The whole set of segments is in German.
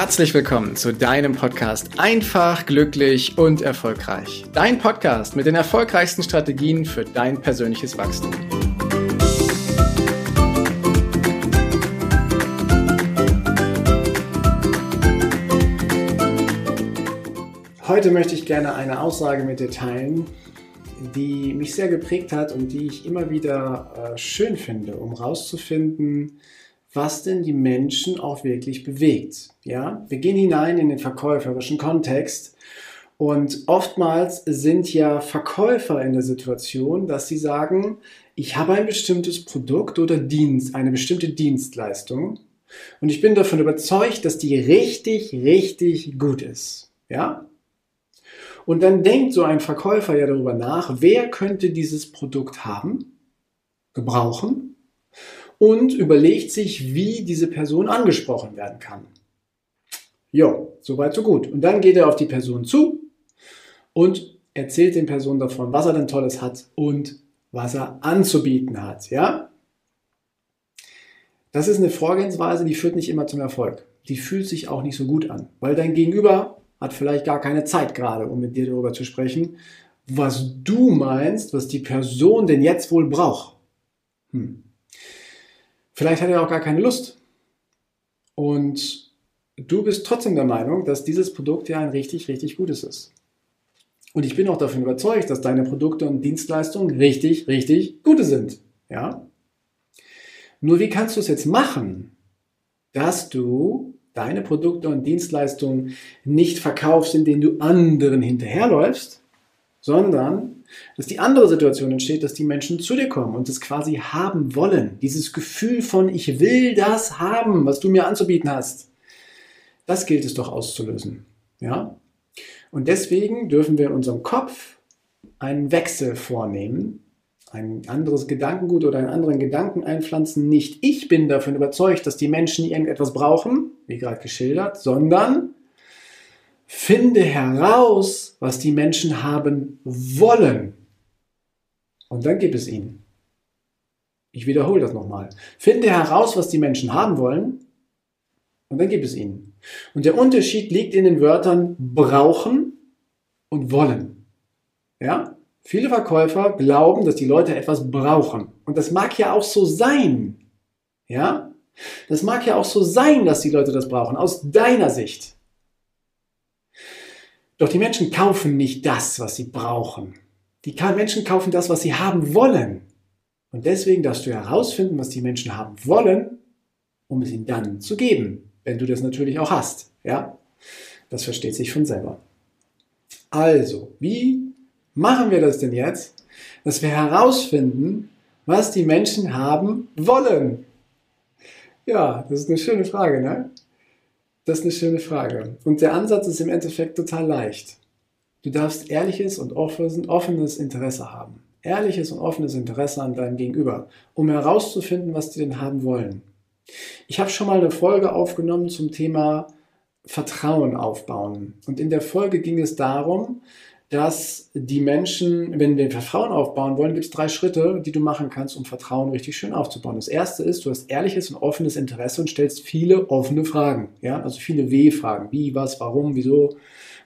Herzlich willkommen zu deinem Podcast Einfach, glücklich und erfolgreich. Dein Podcast mit den erfolgreichsten Strategien für dein persönliches Wachstum. Heute möchte ich gerne eine Aussage mit dir teilen, die mich sehr geprägt hat und die ich immer wieder äh, schön finde, um herauszufinden, was denn die Menschen auch wirklich bewegt. Ja, wir gehen hinein in den verkäuferischen Kontext und oftmals sind ja Verkäufer in der Situation, dass sie sagen, ich habe ein bestimmtes Produkt oder Dienst, eine bestimmte Dienstleistung und ich bin davon überzeugt, dass die richtig, richtig gut ist. Ja? Und dann denkt so ein Verkäufer ja darüber nach, wer könnte dieses Produkt haben, gebrauchen und überlegt sich, wie diese Person angesprochen werden kann. Jo, soweit so gut. Und dann geht er auf die Person zu und erzählt den Personen davon, was er denn Tolles hat und was er anzubieten hat. Ja? Das ist eine Vorgehensweise, die führt nicht immer zum Erfolg. Die fühlt sich auch nicht so gut an, weil dein Gegenüber hat vielleicht gar keine Zeit gerade, um mit dir darüber zu sprechen, was du meinst, was die Person denn jetzt wohl braucht. Hm. Vielleicht hat er auch gar keine Lust. Und du bist trotzdem der Meinung, dass dieses Produkt ja ein richtig, richtig gutes ist. Und ich bin auch davon überzeugt, dass deine Produkte und Dienstleistungen richtig, richtig gute sind. Ja? Nur wie kannst du es jetzt machen, dass du deine Produkte und Dienstleistungen nicht verkaufst, indem du anderen hinterherläufst, sondern dass die andere Situation entsteht, dass die Menschen zu dir kommen und es quasi haben wollen. Dieses Gefühl von, ich will das haben, was du mir anzubieten hast. Das gilt es doch auszulösen. Ja? Und deswegen dürfen wir in unserem Kopf einen Wechsel vornehmen, ein anderes Gedankengut oder einen anderen Gedanken einpflanzen. Nicht ich bin davon überzeugt, dass die Menschen irgendetwas brauchen, wie gerade geschildert, sondern Finde heraus, was die Menschen haben wollen. Und dann gib es ihnen. Ich wiederhole das nochmal. Finde heraus, was die Menschen haben wollen. Und dann gib es ihnen. Und der Unterschied liegt in den Wörtern brauchen und wollen. Ja? Viele Verkäufer glauben, dass die Leute etwas brauchen. Und das mag ja auch so sein. Ja? Das mag ja auch so sein, dass die Leute das brauchen, aus deiner Sicht. Doch die Menschen kaufen nicht das, was sie brauchen. Die Menschen kaufen das, was sie haben wollen. Und deswegen darfst du herausfinden, was die Menschen haben wollen, um es ihnen dann zu geben. Wenn du das natürlich auch hast. Ja? Das versteht sich von selber. Also, wie machen wir das denn jetzt? Dass wir herausfinden, was die Menschen haben wollen. Ja, das ist eine schöne Frage, ne? Das ist eine schöne Frage. Und der Ansatz ist im Endeffekt total leicht. Du darfst ehrliches und offenes Interesse haben. Ehrliches und offenes Interesse an deinem Gegenüber, um herauszufinden, was die denn haben wollen. Ich habe schon mal eine Folge aufgenommen zum Thema Vertrauen aufbauen. Und in der Folge ging es darum, dass die Menschen, wenn wir Vertrauen aufbauen wollen, gibt es drei Schritte, die du machen kannst, um Vertrauen richtig schön aufzubauen. Das erste ist, du hast ehrliches und offenes Interesse und stellst viele offene Fragen. Ja, also viele W-Fragen. Wie, was, warum, wieso,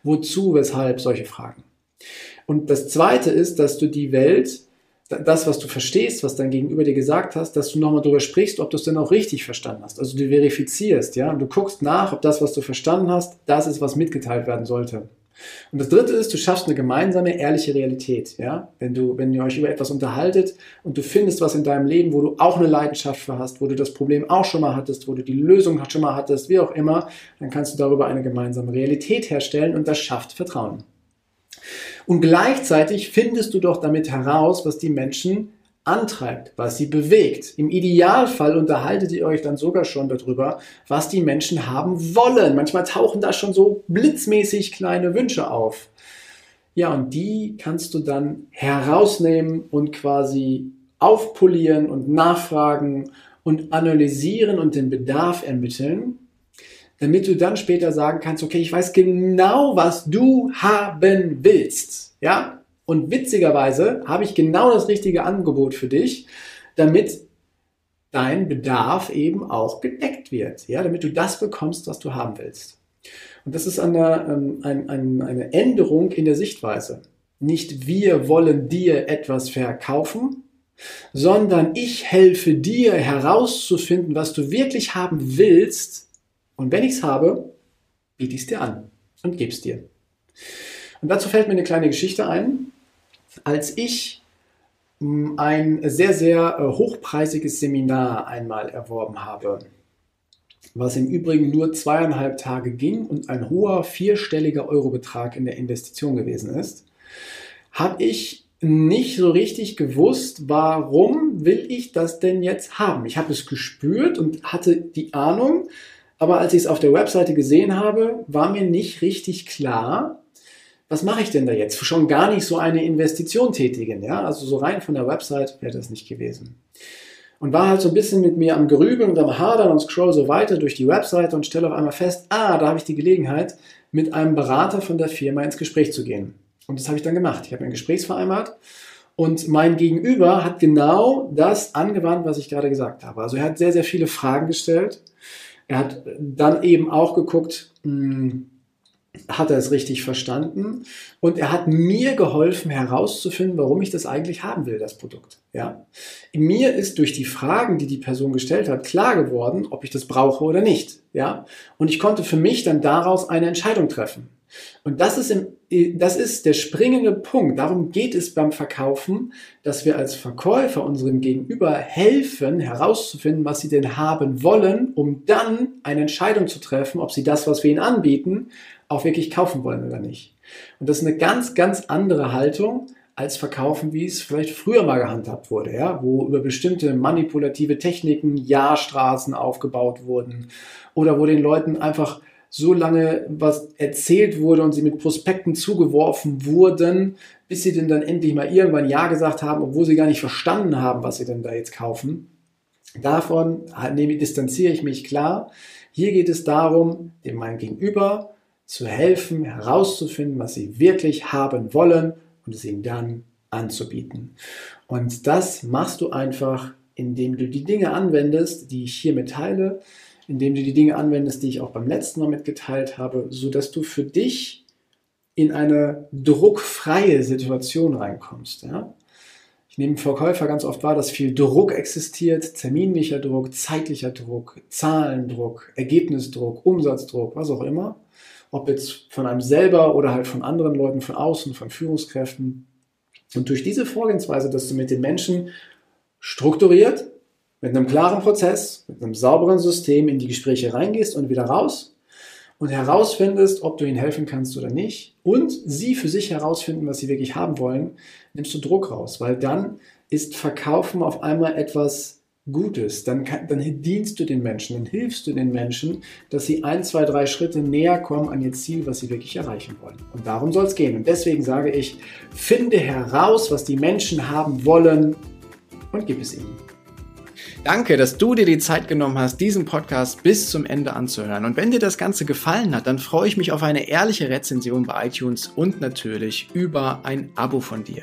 wozu, weshalb, solche Fragen. Und das zweite ist, dass du die Welt, das, was du verstehst, was dein Gegenüber dir gesagt hast, dass du nochmal darüber sprichst, ob du es denn auch richtig verstanden hast. Also du verifizierst, ja, und du guckst nach, ob das, was du verstanden hast, das ist, was mitgeteilt werden sollte. Und das dritte ist, du schaffst eine gemeinsame, ehrliche Realität. Ja? Wenn, du, wenn ihr euch über etwas unterhaltet und du findest was in deinem Leben, wo du auch eine Leidenschaft für hast, wo du das Problem auch schon mal hattest, wo du die Lösung schon mal hattest, wie auch immer, dann kannst du darüber eine gemeinsame Realität herstellen und das schafft Vertrauen. Und gleichzeitig findest du doch damit heraus, was die Menschen antreibt, was sie bewegt. Im Idealfall unterhaltet ihr euch dann sogar schon darüber, was die Menschen haben wollen. Manchmal tauchen da schon so blitzmäßig kleine Wünsche auf. Ja, und die kannst du dann herausnehmen und quasi aufpolieren und nachfragen und analysieren und den Bedarf ermitteln, damit du dann später sagen kannst, okay, ich weiß genau, was du haben willst. Ja, und witzigerweise habe ich genau das richtige Angebot für dich, damit dein Bedarf eben auch gedeckt wird, ja, damit du das bekommst, was du haben willst. Und das ist eine, ähm, ein, ein, eine Änderung in der Sichtweise. Nicht wir wollen dir etwas verkaufen, sondern ich helfe dir herauszufinden, was du wirklich haben willst. Und wenn ich es habe, biete ich es dir an und gebe es dir. Und dazu fällt mir eine kleine Geschichte ein. Als ich hm, ein sehr, sehr äh, hochpreisiges Seminar einmal erworben habe, was im Übrigen nur zweieinhalb Tage ging und ein hoher vierstelliger Eurobetrag in der Investition gewesen ist, habe ich nicht so richtig gewusst, warum will ich das denn jetzt haben. Ich habe es gespürt und hatte die Ahnung, aber als ich es auf der Webseite gesehen habe, war mir nicht richtig klar, was mache ich denn da jetzt? Schon gar nicht so eine Investition tätigen, ja? Also so rein von der Website wäre das nicht gewesen. Und war halt so ein bisschen mit mir am Gerübeln und am Hadern und scroll so weiter durch die Website und stelle auf einmal fest, ah, da habe ich die Gelegenheit, mit einem Berater von der Firma ins Gespräch zu gehen. Und das habe ich dann gemacht. Ich habe ein Gespräch vereinbart und mein Gegenüber hat genau das angewandt, was ich gerade gesagt habe. Also er hat sehr, sehr viele Fragen gestellt. Er hat dann eben auch geguckt, mh, hm, hat er es richtig verstanden und er hat mir geholfen herauszufinden, warum ich das eigentlich haben will, das Produkt. Ja, mir ist durch die Fragen, die die Person gestellt hat, klar geworden, ob ich das brauche oder nicht. Ja, und ich konnte für mich dann daraus eine Entscheidung treffen. Und das ist, im, das ist der springende Punkt. Darum geht es beim Verkaufen, dass wir als Verkäufer unserem Gegenüber helfen, herauszufinden, was sie denn haben wollen, um dann eine Entscheidung zu treffen, ob sie das, was wir ihnen anbieten, auch wirklich kaufen wollen oder nicht. Und das ist eine ganz, ganz andere Haltung als Verkaufen, wie es vielleicht früher mal gehandhabt wurde, ja, wo über bestimmte manipulative Techniken Jahrstraßen aufgebaut wurden oder wo den Leuten einfach so lange was erzählt wurde und sie mit Prospekten zugeworfen wurden, bis sie denn dann endlich mal irgendwann Ja gesagt haben, obwohl sie gar nicht verstanden haben, was sie denn da jetzt kaufen. Davon distanziere ich mich klar. Hier geht es darum, dem mein Gegenüber zu helfen, herauszufinden, was sie wirklich haben wollen und es ihnen dann anzubieten. Und das machst du einfach, indem du die Dinge anwendest, die ich hier mitteile, indem du die Dinge anwendest, die ich auch beim letzten Mal mitgeteilt habe, so dass du für dich in eine druckfreie Situation reinkommst. Ja? Ich nehme Verkäufer ganz oft wahr, dass viel Druck existiert, terminlicher Druck, zeitlicher Druck, Zahlendruck, Ergebnisdruck, Umsatzdruck, was auch immer ob jetzt von einem selber oder halt von anderen Leuten von außen, von Führungskräften. Und durch diese Vorgehensweise, dass du mit den Menschen strukturiert, mit einem klaren Prozess, mit einem sauberen System in die Gespräche reingehst und wieder raus und herausfindest, ob du ihnen helfen kannst oder nicht und sie für sich herausfinden, was sie wirklich haben wollen, nimmst du Druck raus, weil dann ist Verkaufen auf einmal etwas Gutes, dann, kann, dann dienst du den Menschen, dann hilfst du den Menschen, dass sie ein, zwei, drei Schritte näher kommen an ihr Ziel, was sie wirklich erreichen wollen. Und darum soll es gehen. Und deswegen sage ich, finde heraus, was die Menschen haben wollen und gib es ihnen. Danke, dass du dir die Zeit genommen hast, diesen Podcast bis zum Ende anzuhören. Und wenn dir das Ganze gefallen hat, dann freue ich mich auf eine ehrliche Rezension bei iTunes und natürlich über ein Abo von dir.